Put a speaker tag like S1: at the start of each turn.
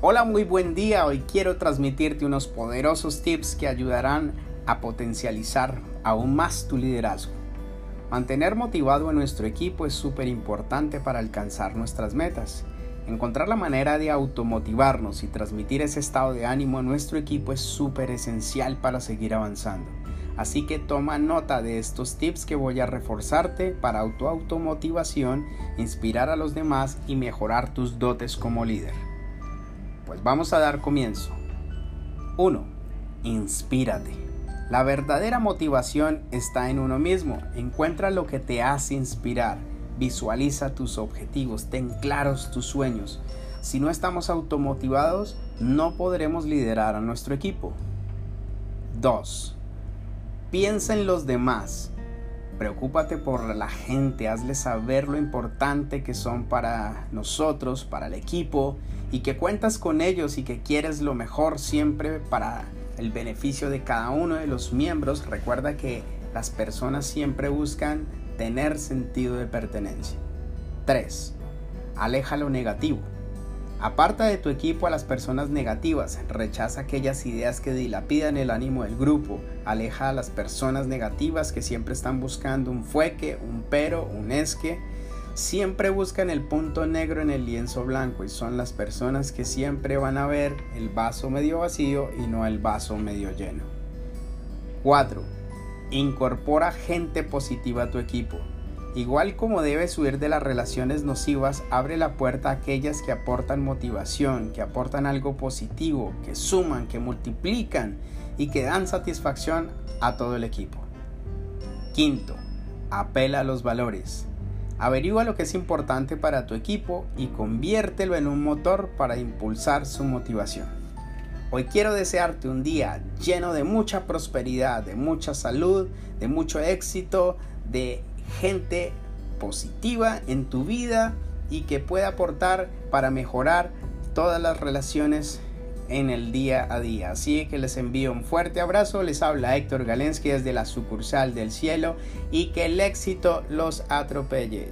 S1: Hola, muy buen día. Hoy quiero transmitirte unos poderosos tips que ayudarán a potencializar aún más tu liderazgo. Mantener motivado a nuestro equipo es súper importante para alcanzar nuestras metas. Encontrar la manera de automotivarnos y transmitir ese estado de ánimo a nuestro equipo es súper esencial para seguir avanzando. Así que toma nota de estos tips que voy a reforzarte para autoautomotivación, inspirar a los demás y mejorar tus dotes como líder. Pues vamos a dar comienzo. 1. Inspírate. La verdadera motivación está en uno mismo. Encuentra lo que te hace inspirar. Visualiza tus objetivos, ten claros tus sueños. Si no estamos automotivados, no podremos liderar a nuestro equipo. 2. Piensa en los demás. Preocúpate por la gente, hazle saber lo importante que son para nosotros, para el equipo, y que cuentas con ellos y que quieres lo mejor siempre para el beneficio de cada uno de los miembros. Recuerda que las personas siempre buscan tener sentido de pertenencia. 3. Aleja lo negativo. Aparta de tu equipo a las personas negativas, rechaza aquellas ideas que dilapidan el ánimo del grupo, aleja a las personas negativas que siempre están buscando un fueque, un pero, un esque, siempre buscan el punto negro en el lienzo blanco y son las personas que siempre van a ver el vaso medio vacío y no el vaso medio lleno. 4. Incorpora gente positiva a tu equipo. Igual como debes huir de las relaciones nocivas, abre la puerta a aquellas que aportan motivación, que aportan algo positivo, que suman, que multiplican y que dan satisfacción a todo el equipo. Quinto, apela a los valores. Averigua lo que es importante para tu equipo y conviértelo en un motor para impulsar su motivación. Hoy quiero desearte un día lleno de mucha prosperidad, de mucha salud, de mucho éxito, de gente positiva en tu vida y que pueda aportar para mejorar todas las relaciones en el día a día. Así que les envío un fuerte abrazo, les habla Héctor Galensky desde la sucursal del cielo y que el éxito los atropelle.